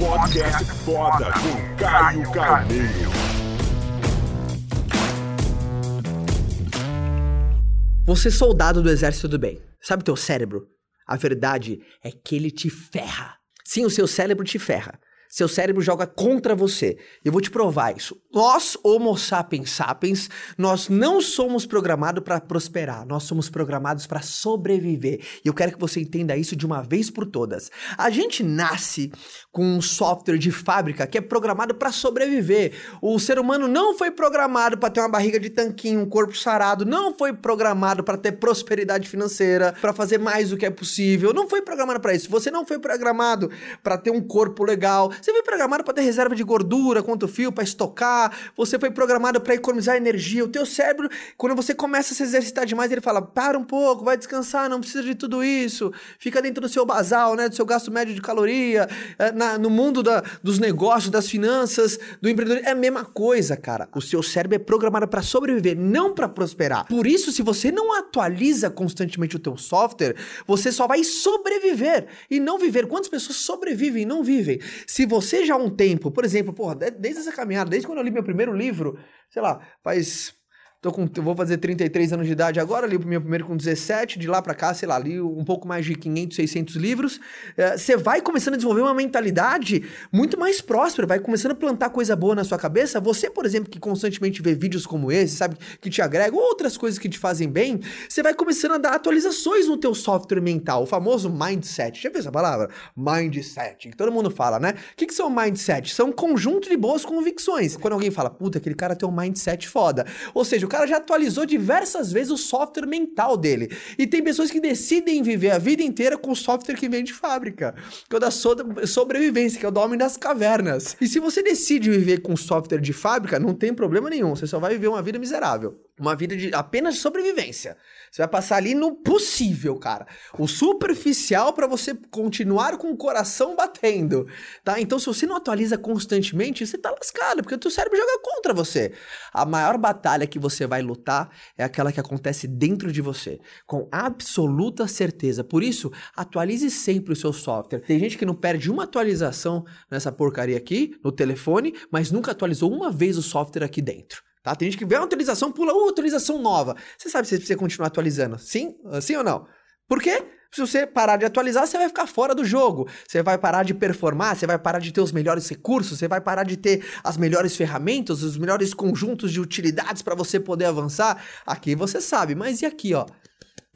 Podcast foda com Caio Carneiro. Você é soldado do exército do bem. Sabe teu cérebro? A verdade é que ele te ferra. Sim, o seu cérebro te ferra. Seu cérebro joga contra você. Eu vou te provar isso. Nós, Homo sapiens sapiens, nós não somos programados para prosperar. Nós somos programados para sobreviver. E eu quero que você entenda isso de uma vez por todas. A gente nasce com um software de fábrica que é programado para sobreviver. O ser humano não foi programado para ter uma barriga de tanquinho, um corpo sarado. Não foi programado para ter prosperidade financeira, para fazer mais do que é possível. Não foi programado para isso. Você não foi programado para ter um corpo legal. Você foi programado para ter reserva de gordura, quanto fio, para estocar. Você foi programado para economizar energia. O teu cérebro, quando você começa a se exercitar demais, ele fala: para um pouco, vai descansar, não precisa de tudo isso. Fica dentro do seu basal, né, do seu gasto médio de caloria. É, na, no mundo da, dos negócios, das finanças, do empreendedorismo, é a mesma coisa, cara. O seu cérebro é programado para sobreviver, não para prosperar. Por isso, se você não atualiza constantemente o teu software, você só vai sobreviver e não viver. Quantas pessoas sobrevivem e não vivem? Se você já há um tempo, por exemplo, porra, desde essa caminhada, desde quando eu li meu primeiro livro, sei lá, faz Tô com, vou fazer 33 anos de idade agora, li o meu primeiro com 17, de lá para cá, sei lá, li um pouco mais de 500, 600 livros. Você vai começando a desenvolver uma mentalidade muito mais próspera, vai começando a plantar coisa boa na sua cabeça. Você, por exemplo, que constantemente vê vídeos como esse, sabe, que te agregam, outras coisas que te fazem bem, você vai começando a dar atualizações no teu software mental, o famoso mindset. Já viu essa palavra? Mindset, que todo mundo fala, né? O que, que são mindset? São um conjunto de boas convicções. Quando alguém fala, puta, aquele cara tem um mindset foda. Ou seja, cara já atualizou diversas vezes o software mental dele. E tem pessoas que decidem viver a vida inteira com o software que vem de fábrica, que é o da sobrevivência, que é o do homem das cavernas. E se você decide viver com software de fábrica, não tem problema nenhum, você só vai viver uma vida miserável. Uma vida de apenas sobrevivência. Você vai passar ali no possível, cara. O superficial para você continuar com o coração batendo, tá? Então, se você não atualiza constantemente, você tá lascado, porque o teu cérebro joga contra você. A maior batalha que você vai lutar é aquela que acontece dentro de você, com absoluta certeza. Por isso, atualize sempre o seu software. Tem gente que não perde uma atualização nessa porcaria aqui, no telefone, mas nunca atualizou uma vez o software aqui dentro. Tá? Tem gente que vê uma atualização, pula, uh, atualização nova. Você sabe se você precisa continuar atualizando. Sim? Sim ou não? Por quê? Se você parar de atualizar, você vai ficar fora do jogo. Você vai parar de performar, você vai parar de ter os melhores recursos, você vai parar de ter as melhores ferramentas, os melhores conjuntos de utilidades para você poder avançar. Aqui você sabe, mas e aqui, ó?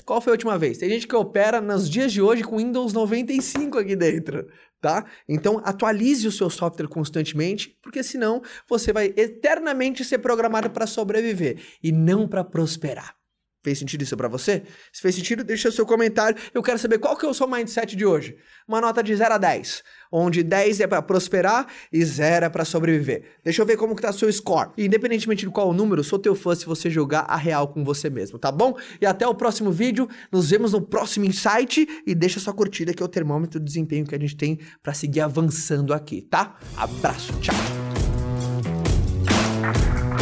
Qual foi a última vez? Tem gente que opera nos dias de hoje com Windows 95 aqui dentro tá? Então atualize o seu software constantemente, porque senão você vai eternamente ser programado para sobreviver e não para prosperar. Fez sentido isso para você? Se fez sentido, deixa seu comentário. Eu quero saber qual que é o seu mindset de hoje. Uma nota de 0 a 10, onde 10 é para prosperar e 0 é para sobreviver. Deixa eu ver como que tá seu score. E, independentemente de qual número, sou teu fã se você jogar a real com você mesmo, tá bom? E até o próximo vídeo. Nos vemos no próximo insight e deixa sua curtida que é o termômetro do desempenho que a gente tem para seguir avançando aqui, tá? Abraço, tchau.